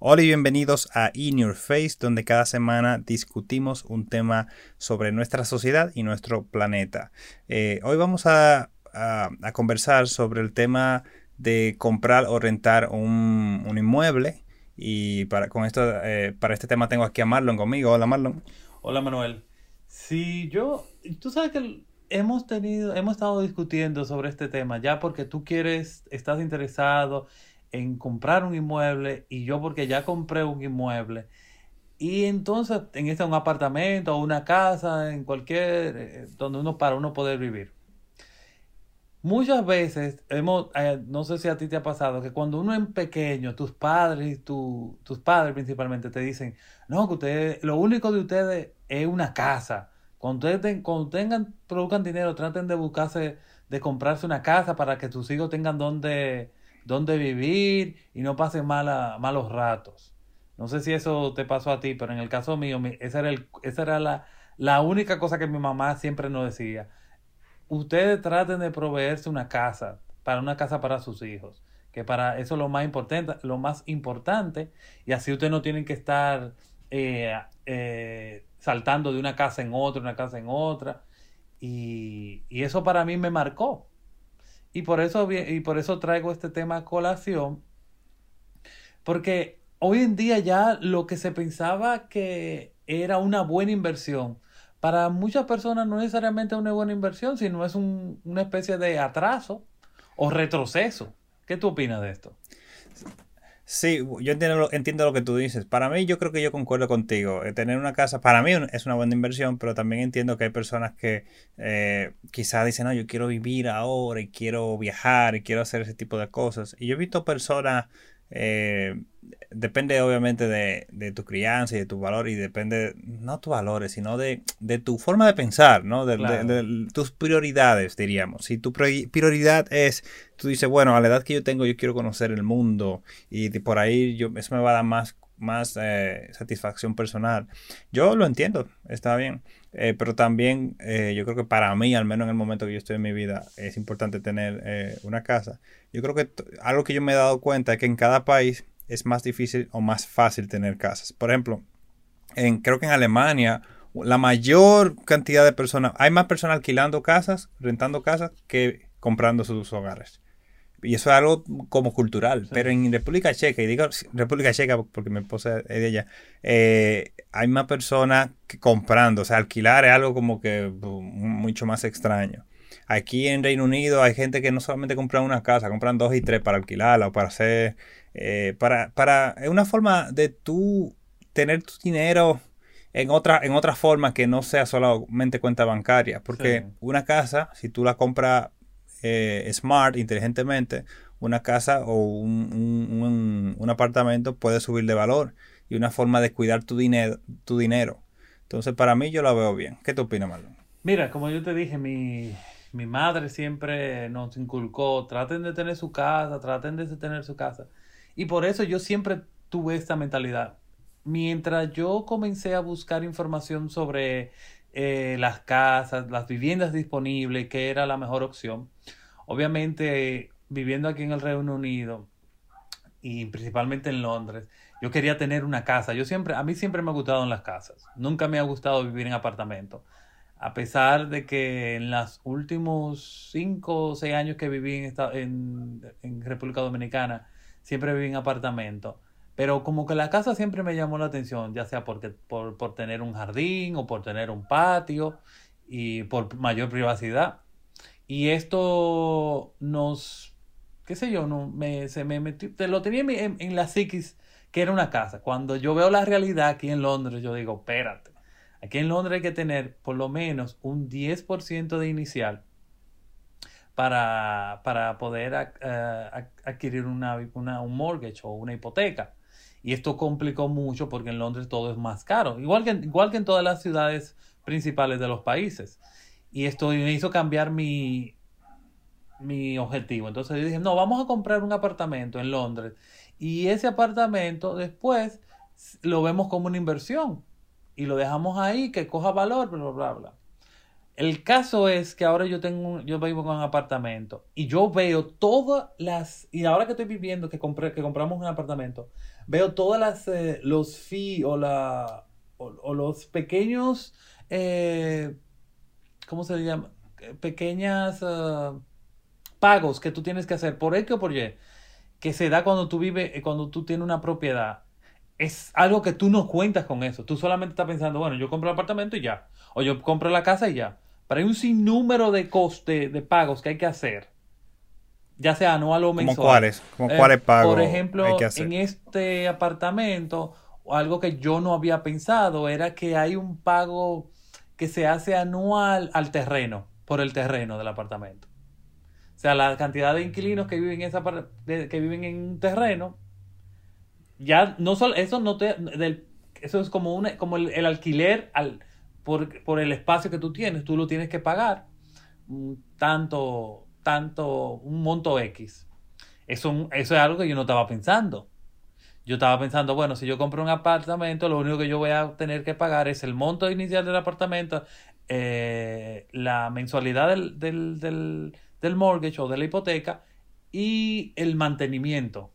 Hola y bienvenidos a In Your Face, donde cada semana discutimos un tema sobre nuestra sociedad y nuestro planeta. Eh, hoy vamos a, conversar sobre el tema de comprar o rentar un, inmueble. Y para, con esto, eh, para este tema tengo aquí a Marlon conmigo. Hola Marlon. Hola Manuel. Si yo, tú sabes que hemos tenido, hemos estado discutiendo sobre este tema ya porque tú quieres, estás interesado en comprar un inmueble y yo porque ya compré un inmueble. Y entonces en este un apartamento o una casa, en cualquier, eh, donde uno para uno poder vivir. Muchas veces, hemos, eh, no sé si a ti te ha pasado, que cuando uno es pequeño, tus padres, tu, tus padres principalmente te dicen, no, que ustedes, lo único de ustedes es una casa. Cuando, ustedes cuando tengan, produzcan dinero, traten de buscarse, de comprarse una casa para que tus hijos tengan donde, dónde vivir y no pasen mala, malos ratos. No sé si eso te pasó a ti, pero en el caso mío, esa era, el, esa era la, la única cosa que mi mamá siempre nos decía. Ustedes traten de proveerse una casa, para una casa para sus hijos, que para eso es lo más importante, lo más importante, y así ustedes no tienen que estar eh, eh, saltando de una casa en otra, una casa en otra, y, y eso para mí me marcó, y por eso, y por eso traigo este tema a colación, porque hoy en día ya lo que se pensaba que era una buena inversión, para muchas personas no necesariamente una buena inversión, sino es una especie de atraso o retroceso. ¿Qué tú opinas de esto? Sí, yo entiendo lo, entiendo lo que tú dices. Para mí, yo creo que yo concuerdo contigo. Eh, tener una casa, para mí es una buena inversión, pero también entiendo que hay personas que eh, quizás dicen, no, yo quiero vivir ahora y quiero viajar y quiero hacer ese tipo de cosas. Y yo he visto personas eh, depende obviamente de, de, tu crianza y de tu valor y depende, no tus valores, sino de, de, tu forma de pensar, ¿no? De, tus prioridades, diríamos. Si tu prioridad es, tú dices, bueno, a la edad que yo tengo yo quiero conocer el mundo y por ahí yo, eso me va a dar más, más eh, satisfacción personal. Yo lo entiendo, está bien. Eh, pero también eh, yo creo que para mí, al menos en el momento que yo estoy en mi vida, es importante tener eh, una casa. Yo creo que algo que yo me he dado cuenta es que en cada país es más difícil o más fácil tener casas. Por ejemplo, en, creo que en Alemania la mayor cantidad de personas, hay más personas alquilando casas, rentando casas, que comprando sus hogares. Y eso es algo como cultural. Pero en República Checa, y digo República Checa porque mi esposa es de ella, eh, hay más personas que comprando. O sea, alquilar es algo como que mucho más extraño. Aquí en Reino Unido hay gente que no solamente compra una casa, compran dos y tres para alquilarla o para hacer. Eh, para, para. Es una forma de tú tener tu dinero en otra, en otra forma que no sea solamente cuenta bancaria. Porque una casa, si tú la compras eh, smart, inteligentemente, una casa o un, apartamento puede subir de valor y una forma de cuidar tu dinero, tu dinero. Entonces, para mí yo la veo bien. ¿Qué te opinas, Marlon? Mira, como yo te dije, mi, mi madre siempre nos inculcó, traten de tener su casa, traten de tener su casa. Y por eso yo siempre tuve esta mentalidad. Mientras yo comencé a buscar información sobre eh, las casas, las viviendas disponibles, que era la mejor opción. Obviamente, viviendo aquí en el Reino Unido y principalmente en Londres, yo quería tener una casa. Yo siempre, a mí siempre me ha gustado en las casas. Nunca me ha gustado vivir en apartamento. A pesar de que en los últimos cinco o seis años que viví en, en República Dominicana, siempre viví en apartamento. Pero como que la casa siempre me llamó la atención, ya sea porque, por, por tener un jardín o por tener un patio y por mayor privacidad. Y esto nos, qué sé yo, no, me, se me metió, te lo tenía en, en, la psiquis que era una casa. Cuando yo veo la realidad aquí en Londres, yo digo, espérate, aquí en Londres hay que tener por lo menos un 10% de inicial para, para poder uh, adquirir una, una, un mortgage o una hipoteca. Y esto complicó mucho porque en Londres todo es más caro, igual que, igual que en todas las ciudades principales de los países. Y esto me hizo cambiar mi, mi objetivo. Entonces yo dije, no, vamos a comprar un apartamento en Londres. Y ese apartamento después lo vemos como una inversión. Y lo dejamos ahí, que coja valor, bla, bla, bla. El caso es que ahora yo tengo, yo vivo con un apartamento y yo veo todas las, y ahora que estoy viviendo, que compré, que compramos un apartamento, veo todas las eh, los fees o la o, los pequeños eh, ¿cómo se llama? pequeñas ah, pagos que tú tienes que hacer por X o por Y que se da cuando tú vives eh, cuando tú tienes una propiedad. Es algo que tú no cuentas con eso. Tú solamente estás pensando bueno yo compro el apartamento y ya. O yo compro la casa y ya. Pero hay un sinnúmero de costes de pagos que hay que hacer ya sea anual o mensual. ¿Cómo cuáles? ¿Cómo cuáles pagos? Por ejemplo, en este apartamento, algo que yo no había pensado era que hay un pago que se hace anual al terreno, por el terreno del apartamento. O sea, la cantidad de inquilinos que viven en esa que viven en un terreno, ya no solo eso no te del, eso es como una como el, alquiler al por, por el espacio que tú tienes, tú lo tienes que pagar tanto tanto, un monto X. Eso, eso es algo que yo no estaba pensando. Yo estaba pensando, bueno, si yo compro un apartamento, lo único que yo voy a tener que pagar es el monto inicial del apartamento, eh, la mensualidad del, del, del, del mortgage o de la hipoteca y el mantenimiento.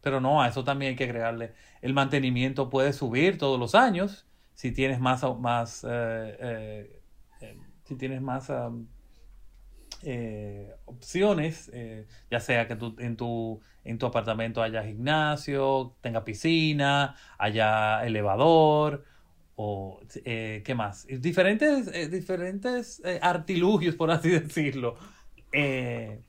Pero no, a eso también hay que agregarle. El mantenimiento puede subir todos los años si tienes más, más eh, eh, si tienes más eh, opciones, eh, ya sea que tú, en, tu, en tu apartamento haya gimnasio, tenga piscina, haya elevador, o eh, qué más. Diferentes, diferentes artilugios, por así decirlo, que,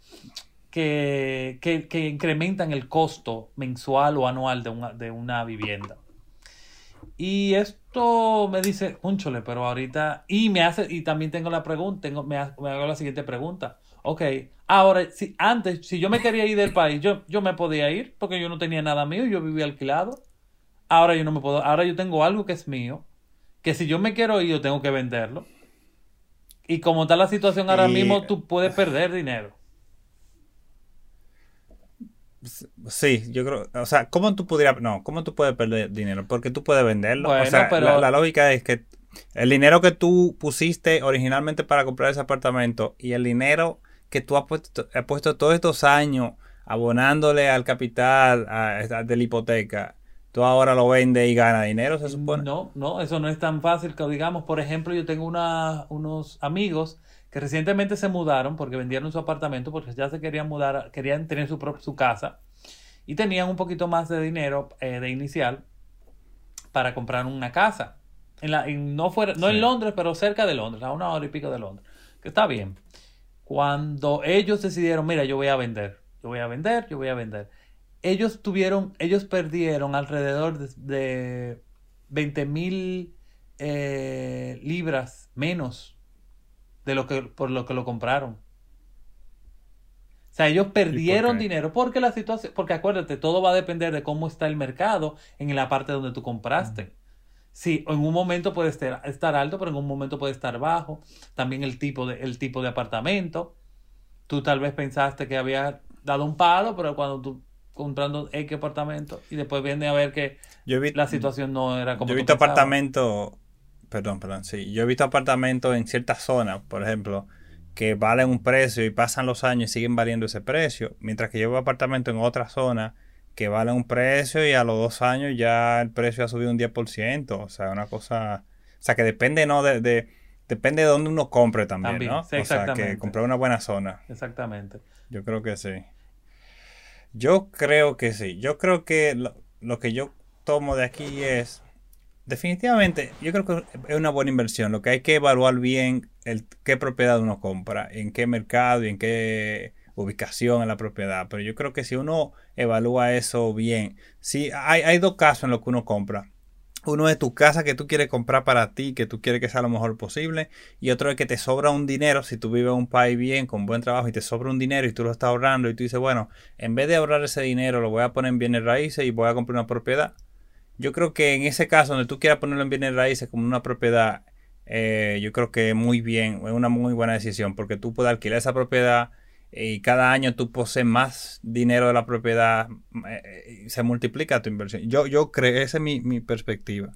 que, incrementan el costo mensual o anual de una, de una vivienda. Y esto me dice, cúnchole, pero ahorita. Y me hace, y también tengo la pregunta, tengo, me, hago la siguiente pregunta. Ok, ahora, si antes, si yo me quería ir del país, yo, yo me podía ir porque yo no tenía nada mío, yo vivía alquilado. Ahora yo no me puedo, ahora yo tengo algo que es mío, que si yo me quiero ir, yo tengo que venderlo. Y como está la situación ahora mismo, tú puedes perder dinero. Sí, yo creo, o sea, ¿cómo tú pudieras, no, cómo tú puedes perder dinero? Porque tú puedes venderlo. o sea, pero... la, lógica es que el dinero que tú pusiste originalmente para comprar ese apartamento y el dinero que tú has puesto, has puesto todos estos años abonándole al capital de la hipoteca, tú ahora lo vendes y ganas dinero, se supone. No, no, eso no es tan fácil que digamos, por ejemplo, yo tengo una, unos amigos que recientemente se mudaron porque vendieron su apartamento porque ya se querían mudar, querían tener su, su casa y tenían un poquito más de dinero eh, de inicial para comprar una casa. En la, no fuera, no en Londres, pero cerca de Londres, a una hora y pico de Londres. Que está bien. Cuando ellos decidieron, mira, yo voy a vender, yo voy a vender, yo voy a vender. Ellos tuvieron, ellos perdieron alrededor de, de 20 mil eh, libras menos de lo que, por lo que lo compraron. O sea, ellos perdieron dinero porque la situación, porque acuérdate, todo va a depender de cómo está el mercado en la parte donde tú compraste. Sí, en un momento puede estar, estar, alto, pero en un momento puede estar bajo. También el tipo de, el tipo de apartamento. Tú tal vez pensaste que había dado un palo, pero cuando tú comprando X apartamento y después viene a ver que la situación no era como Yo he visto apartamentos Perdón, perdón, sí. Yo he visto apartamentos en ciertas zonas, por ejemplo, que valen un precio y pasan los años y siguen valiendo ese precio, mientras que yo veo apartamentos en otra zona que valen un precio y a los dos años ya el precio ha subido un 10%, o sea, una cosa, o sea, que depende, ¿no? De, de depende de dónde uno compre también, ¿no? o sea, que comprar una buena zona. Exactamente. Yo creo que sí. Yo creo que sí. Yo creo que lo que yo tomo de aquí es Definitivamente, yo creo que es una buena inversión. Lo que hay que evaluar bien el qué propiedad uno compra, en qué mercado y en qué ubicación en la propiedad. Pero yo creo que si uno evalúa eso bien, sí, hay, hay dos casos en los que uno compra. Uno es tu casa que tú quieres comprar para ti, que tú quieres que sea lo mejor posible. Y otro es que te sobra un dinero, si tú vives en un país bien, con buen trabajo, y te sobra un dinero y tú lo estás ahorrando y tú dices, bueno, en vez de ahorrar ese dinero, lo voy a poner en bienes raíces y voy a comprar una propiedad yo creo que en ese caso, donde tú quieras ponerlo en bienes raíces como una propiedad, eh, yo creo que muy bien, es una muy buena decisión, porque tú puedes alquilar esa propiedad y cada año tú posees más dinero de la propiedad, eh, y se multiplica tu inversión. Yo, yo creo, esa es mi, perspectiva.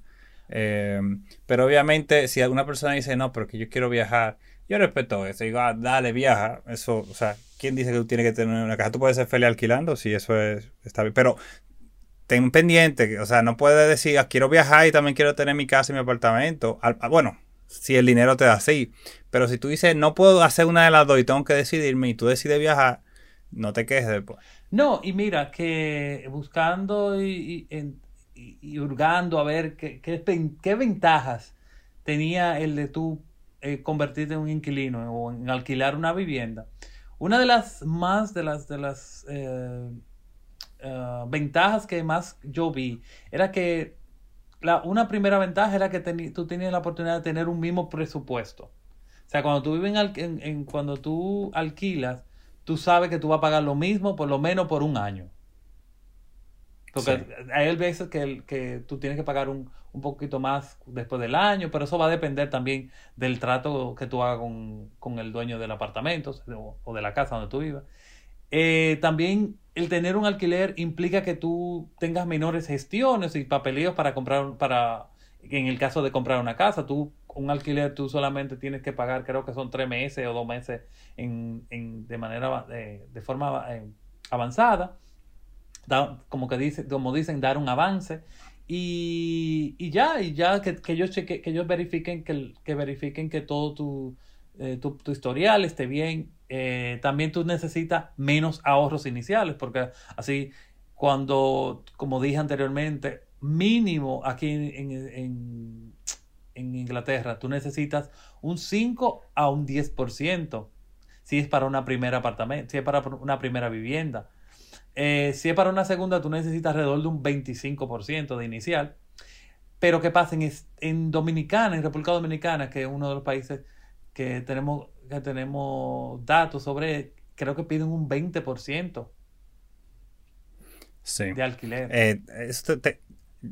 Eh, pero obviamente, si alguna persona dice, no, pero que yo quiero viajar, yo respeto eso. Digo, ah, dale, viaja. Eso, o sea, ¿quién dice que tú tienes que tener una casa? Tú puedes ser feliz alquilando, si eso es, está bien. Pero ten pendiente, o sea, no puedes decir, ah, quiero viajar y también quiero tener mi casa y mi apartamento. Ah, bueno, si el dinero te da así. Pero si tú dices, no puedo hacer una de las dos y tengo que decidirme y tú decides viajar, no te quejes después. No, y mira, que buscando y, hurgando a ver qué, qué, ventajas tenía el de tú eh, convertirte en un inquilino o en alquilar una vivienda. Una de las más de las de las eh, eh, ventajas que más yo vi era que la, una primera ventaja era que tú tenías la oportunidad de tener un mismo presupuesto. O sea, cuando tú vives en, en, cuando tú alquilas, tú sabes que tú vas a pagar lo mismo por lo menos por un año. Porque hay veces que, que tú tienes que pagar un, un, poquito más después del año, pero eso va a depender también del trato que tú hagas con, con el dueño del apartamento o, de la casa donde tú vivas. Eh, también el tener un alquiler implica que tú tengas menores gestiones y papeleos para comprar, para, en el caso de comprar una casa, tú un alquiler tú solamente tienes que pagar, creo que son tres meses o dos meses en, en de manera, de, de forma eh, avanzada. como que dice, como dicen, dar un avance. Y, y ya, y ya que, que ellos cheque, que ellos verifiquen que, que verifiquen que todo tu, eh, tu, historial esté bien. Eh, también tú necesitas menos ahorros iniciales, porque así cuando, como dije anteriormente, mínimo aquí en, en, en Inglaterra, tú necesitas un 5 a un 10%, si es para una primera apartamento, si es para una primera vivienda. Eh, si es para una segunda, tú necesitas alrededor de un 25% de inicial. Pero ¿qué pasa? En, en Dominicana, en República Dominicana, que es uno de los países que tenemos, que tenemos datos sobre, creo que piden un 20% sí. de alquiler. Eh, esto te,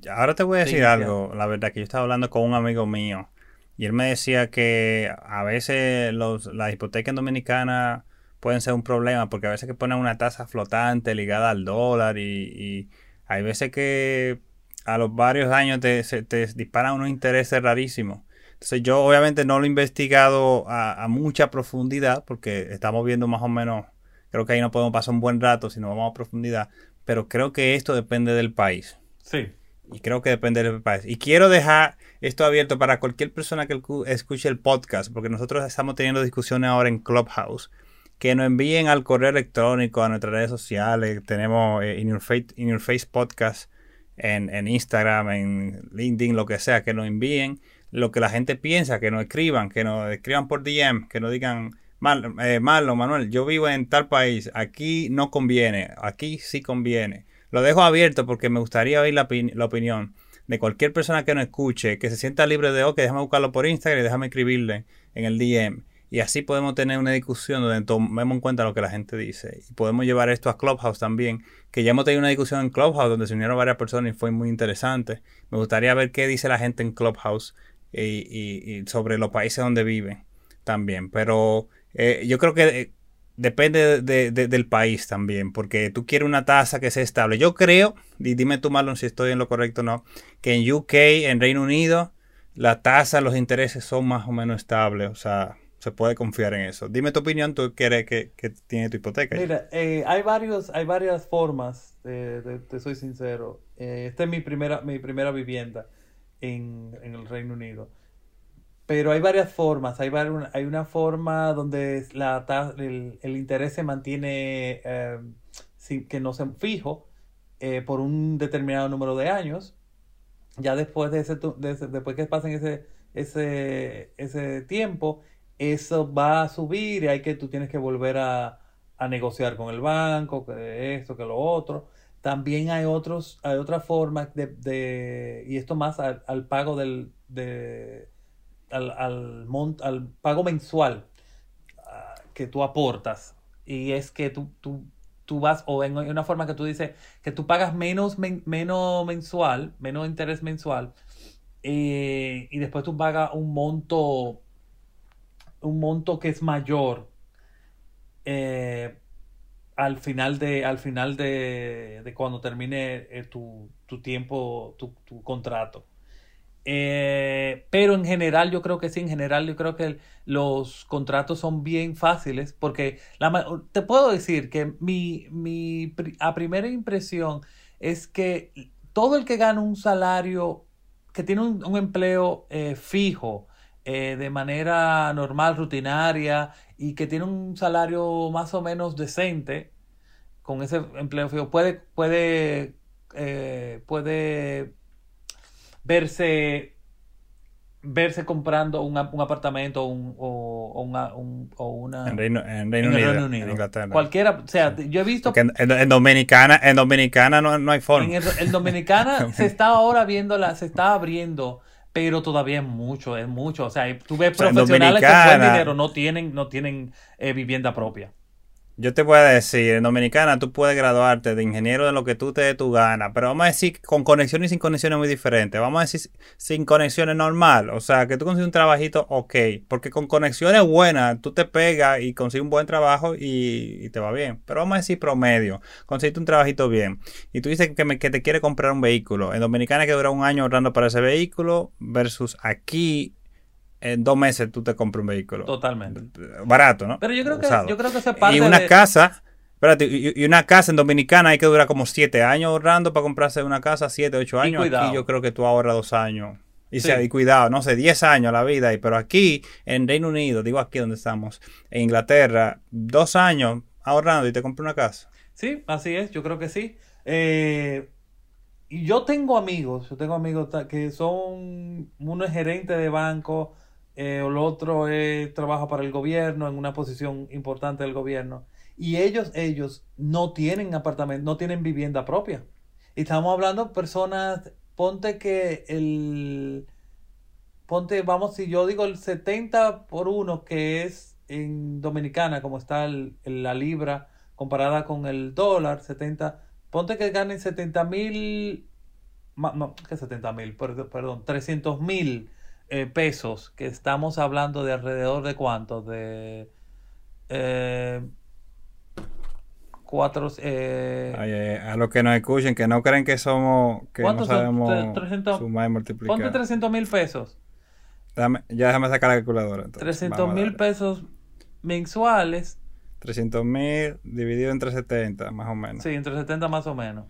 ahora te voy a decir algo, la verdad, que yo estaba hablando con un amigo mío y él me decía que a veces los, las hipotecas en Dominicana pueden ser un problema porque a veces que ponen una tasa flotante ligada al dólar y, hay veces que a los varios años te, te disparan unos intereses rarísimos. Entonces yo obviamente no lo he investigado a, a, mucha profundidad porque estamos viendo más o menos, creo que ahí no podemos pasar un buen rato si no vamos a profundidad, pero creo que esto depende del país. Sí. Y creo que depende del país. Y quiero dejar esto abierto para cualquier persona que escuche el podcast, porque nosotros estamos teniendo discusiones ahora en Clubhouse. Que nos envíen al correo electrónico, a nuestras redes sociales. Tenemos eh, In, Your Face, In Your Face Podcast en, en Instagram, en LinkedIn, lo que sea, que nos envíen lo que la gente piensa, que nos escriban, que nos escriban por DM, que nos digan, Mal, eh, Manuel, yo vivo en tal país, aquí no conviene, aquí sí conviene lo dejo abierto porque me gustaría oír la, opinión de cualquier persona que nos escuche, que se sienta libre de, ok, déjame buscarlo por Instagram y déjame escribirle en el DM. Y así podemos tener una discusión donde tomemos en cuenta lo que la gente dice. Y podemos llevar esto a Clubhouse también, que ya hemos tenido una discusión en Clubhouse donde se unieron varias personas y fue muy interesante. Me gustaría ver qué dice la gente en Clubhouse y, sobre los países donde viven también. Pero eh, yo creo que eh, depende de, del país también, porque tú quieres una tasa que sea estable. Yo creo, y dime tú, Marlon, si estoy en lo correcto o no, que en UK, en Reino Unido, la tasa, los intereses son más o menos estables, o sea, se puede confiar en eso. Dime tu opinión, tú quieres que, que tiene tu hipoteca. Mira, eh, hay, varios, hay varias formas, te soy sincero. Eh, esta es mi primera, mi primera vivienda en, en el Reino Unido. Pero hay varias formas. Hay, hay una forma donde la, el, el interés se mantiene eh, sin, que no se fijo eh, por un determinado número de años. Ya después de ese, después que pasen ese, ese, ese tiempo, eso va a subir y hay que tú tienes que volver a, a negociar con el banco, que esto, que lo otro. También hay otros, hay otra forma de, de y esto más al, al pago del, de, al, al, al pago mensual ah, que tú aportas. Y es que tú, tú, tú vas, o en una forma que tú dices, que tú pagas menos, menos mensual, menos interés mensual, eh, y después tú pagas un monto, un monto que es mayor eh, al final de, al final de, de cuando termine eh, tu, tu, tiempo, tu, tu contrato. Eh, pero en general, yo creo que sí, en general, yo creo que los contratos son bien fáciles porque la, te puedo decir que mi, mi, a primera impresión, es que todo el que gana un salario, que tiene un, empleo eh, fijo, de manera normal, rutinaria, y que tiene un salario más o menos decente, con ese empleo fijo, puede, puede, eh, puede verse verse comprando un, un apartamento un, o, una, o una... En Reino, en Reino, Unido, En Inglaterra. Cualquiera, o sea, yo he visto... En, en, Dominicana, en Dominicana no, no hay forma. En, Dominicana se está ahora viendo, la, se está abriendo, pero todavía es mucho, es mucho. O sea, tú ves profesionales que con buen dinero no tienen, no tienen eh, vivienda propia. Yo te voy a decir, en Dominicana tú puedes graduarte de ingeniero de lo que tú te dé tu gana, pero vamos a decir con conexión y sin conexión es muy diferente. Vamos a decir sin conexión es normal, o sea, que tú consigues un trabajito, ok, porque con conexiones buenas tú te pegas y consigues un buen trabajo y, te va bien. Pero vamos a decir promedio, conseguiste un trabajito bien y tú dices que, que te quiere comprar un vehículo. En Dominicana que durar un año ahorrando para ese vehículo versus aquí en dos meses tú te compras un vehículo. Totalmente. Barato, ¿no? Pero yo creo que, yo creo que es parte Y una casa, espérate, y, una casa en Dominicana hay que durar como siete años ahorrando para comprarse una casa, siete, ocho años. Aquí yo creo que tú ahorras dos años. Y, sea, y cuidado, no sé, diez años la vida. Y, pero aquí, en Reino Unido, digo aquí donde estamos, en Inglaterra, dos años ahorrando y te compras una casa. Sí, así es, yo creo que sí. Eh, y yo tengo amigos, yo tengo amigos que son unos gerentes de banco, eh, o otro trabaja para el gobierno, en una posición importante del gobierno, y ellos, ellos no tienen apartamento, no tienen vivienda propia. Y estamos hablando de personas, ponte que el, ponte, vamos, si yo digo el 70 por uno que es en Dominicana, como está la libra comparada con el dólar, 70, ponte que ganen 70 mil, no, que 70 mil, perdón 300 mil eh, pesos, que estamos hablando de alrededor de cuánto, de eh, cuatro... Eh, a los que nos escuchen, que no creen que somos, que no sabemos 300, sumar y multiplicar. Ponte 300 mil pesos. ya déjame sacar la calculadora. 300 mil pesos mensuales. 300 mil dividido entre 70, más o menos. Sí, entre 70 más o menos.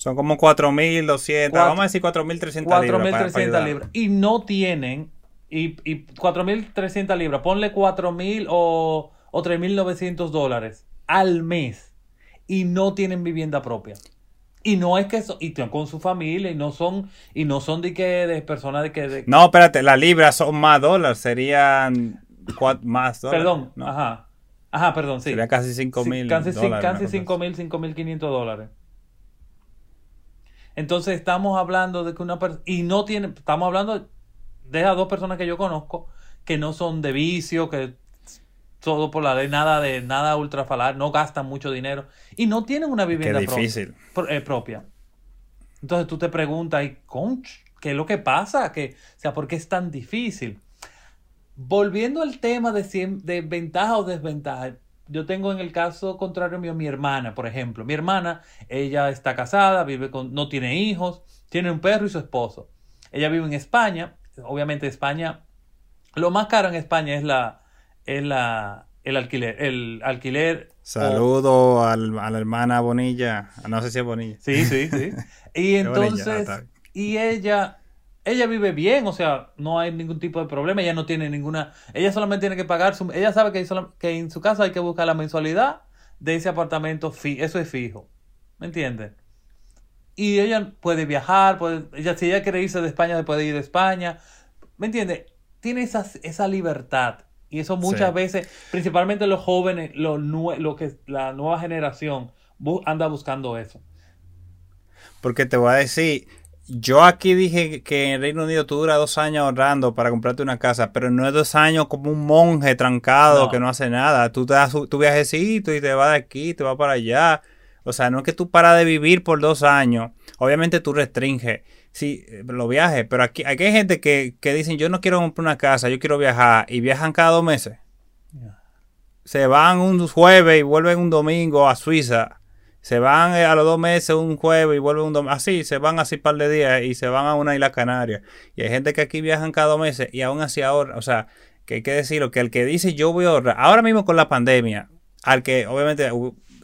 Son como 4.200, vamos a decir 4.300 libras. 4.300 libras. Y no tienen, y, y 4.300 libras, ponle 4.000 o, o 3.900 dólares al mes. Y no tienen vivienda propia. Y no es que eso, y con su familia, y no son, y no son de que de personas de que No, espérate, las libras son más dólares, serían más dólares. Perdón, ajá. Ajá, perdón, sí. Sería casi 5 mil Casi, casi 5 mil, 5 mil 500 dólares. Entonces estamos hablando de que una persona, y no tiene, estamos hablando de a dos personas que yo conozco que no son de vicio, que todo por la ley, nada de nada ultrafalar, no gastan mucho dinero y no tienen una vivienda difícil. Eh, propia. Entonces tú te preguntas, ¿y conch, qué es lo que pasa? Que, o sea, ¿por qué es tan difícil? Volviendo al tema de, de ventaja o desventaja, yo tengo en el caso contrario mío mi hermana, por ejemplo. Mi hermana, ella está casada, vive con, no tiene hijos, tiene un perro y su esposo. Ella vive en España. Obviamente España, lo más caro en España es la, es la, el alquiler, el alquiler. Saludo a la hermana Bonilla. No sé si es Bonilla. Sí, sí, sí. Y entonces, y ella ella vive bien, o sea, no hay ningún tipo de problema, ella no tiene ninguna, ella solamente tiene que pagar su, ella sabe que, que en su casa hay que buscar la mensualidad de ese apartamento, eso es fijo, ¿me entiendes? Y ella puede viajar, puede, ella, si ella quiere irse de España, se puede ir de España, ¿me entiendes? Tiene esa, esa libertad. Y eso muchas veces, principalmente los jóvenes, lo, lo que la nueva generación anda buscando eso. Porque te voy a decir, yo aquí dije que en Reino Unido tú duras dos años ahorrando para comprarte una casa, pero no es dos años como un monje trancado que no hace nada. Tú te das tu viajecito y te vas de aquí, te vas para allá. O sea, no es que tú paras de vivir por dos años. Obviamente tú restringes sí, los viajes, pero aquí, aquí hay gente que, que dicen yo no quiero comprar una casa, yo quiero viajar y viajan cada dos meses. Se van un jueves y vuelven un domingo a Suiza se van eh, a los dos meses un jueves y vuelven un domingo. Así, se van así par de días y se van a una isla canaria. Y hay gente que aquí viajan cada dos meses y aún así ahorra. O sea, que hay que decirlo, que el que dice yo voy a ahorrar, ahora mismo con la pandemia, al que obviamente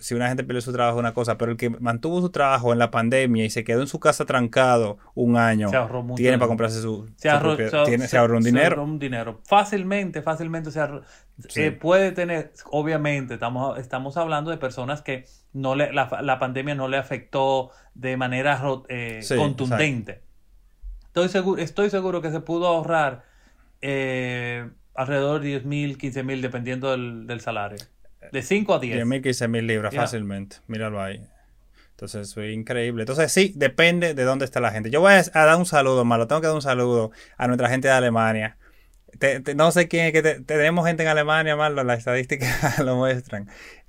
si una gente pierde su trabajo es una cosa, pero el que mantuvo su trabajo en la pandemia y se quedó en su casa trancado un año, tiene para comprarse su, se ahorró, tiene, se, ahorró un dinero. un dinero. Fácilmente, fácilmente se eh, puede tener, obviamente, estamos, estamos hablando de personas que no le, la, pandemia no le afectó de manera eh, contundente. Estoy seguro, estoy seguro que se pudo ahorrar eh, alrededor de 10 mil, 15 mil, dependiendo del, del salario. De 5 a 10. 10 mil, 15 mil libras fácilmente. Míralo ahí. Entonces, es increíble. Entonces, sí, depende de dónde está la gente. Yo voy a, dar un saludo, malo. Tengo que dar un saludo a nuestra gente de Alemania. no sé quién es que tenemos gente en Alemania, malo. Las estadísticas lo muestran.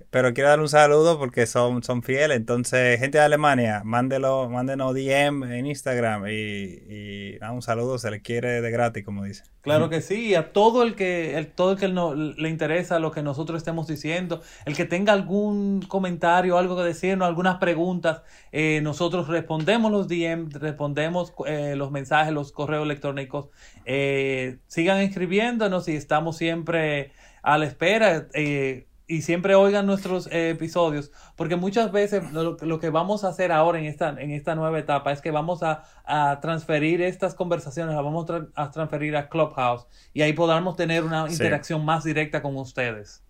Pero quiero dar un saludo porque son, son fieles. Entonces, gente de Alemania, mándelo, mándenos DM en Instagram y, un saludo, se le quiere de gratis, como dice. Claro que sí, a todo el que, el, todo el que no, le interesa lo que nosotros estemos diciendo, el que tenga algún comentario, algo que decirnos, algunas preguntas, eh, nosotros respondemos los DM, respondemos eh, los mensajes, los correos electrónicos. Eh, sigan escribiéndonos y estamos siempre a la espera y siempre oigan nuestros eh, episodios, porque muchas veces lo, que vamos a hacer ahora en esta, en esta nueva etapa es que vamos a, transferir estas conversaciones, las vamos a transferir a Clubhouse y ahí podamos tener una interacción más directa con ustedes.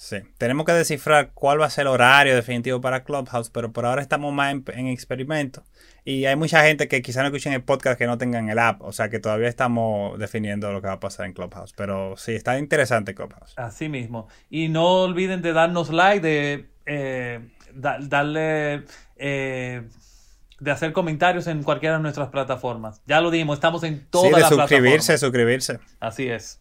Sí, tenemos que descifrar cuál va a ser el horario definitivo para Clubhouse, pero por ahora estamos más en, experimento. Y hay mucha gente que quizá no escuchen el podcast que no tengan el app, o sea que todavía estamos definiendo lo que va a pasar en Clubhouse. Pero sí, está interesante Clubhouse. Así mismo. Y no olviden de darnos like, de eh, darle... Eh, de hacer comentarios en cualquiera de nuestras plataformas. Ya lo dimos, estamos en todas sí, de suscribirse, suscribirse. Así es.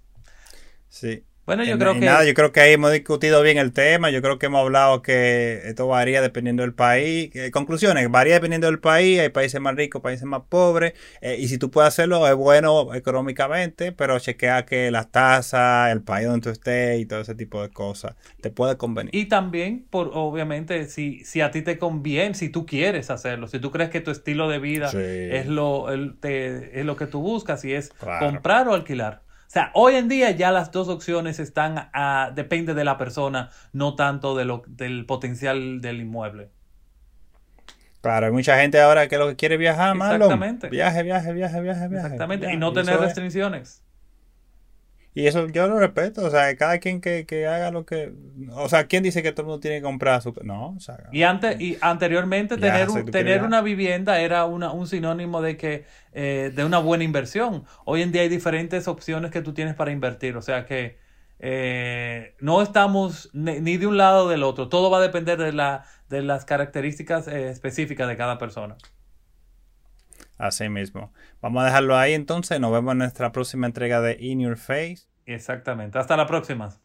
Sí. Bueno, yo creo que... Nada, yo creo que ahí hemos discutido bien el tema, yo creo que hemos hablado que esto varía dependiendo del país. conclusiones, varía dependiendo del país, hay países más ricos, países más pobres, eh, y si tú puedes hacerlo es bueno económicamente, pero chequea que las tasas, el país donde tú estés y todo ese tipo de cosas te puede convenir. Y también, por obviamente, si, si a ti te conviene, si tú quieres hacerlo, si tú crees que tu estilo de vida es, lo, es lo que tú buscas, si es comprar o alquilar. O sea, hoy en día ya las dos opciones están a, depende de la persona, no tanto de lo, del potencial del inmueble. Claro, hay mucha gente ahora que lo que quiere viajar, Exactamente. Viaje, viaje, viaje, viaje, viaje. Exactamente, y no tener restricciones. Y eso yo lo respeto, o sea, cada quien que, haga lo que... O sea, ¿quién dice que todo el mundo tiene que comprar su... No, o sea... Y, antes, y anteriormente tener, tener una vivienda era una, un sinónimo de que eh, de una buena inversión. Hoy en día hay diferentes opciones que tú tienes para invertir, o sea que eh, no estamos ni, de un lado o del otro, todo va a depender de, la, de las características eh, específicas de cada persona. Así mismo. Vamos a dejarlo ahí entonces. Nos vemos en nuestra próxima entrega de In Your Face. Exactamente. Hasta la próxima.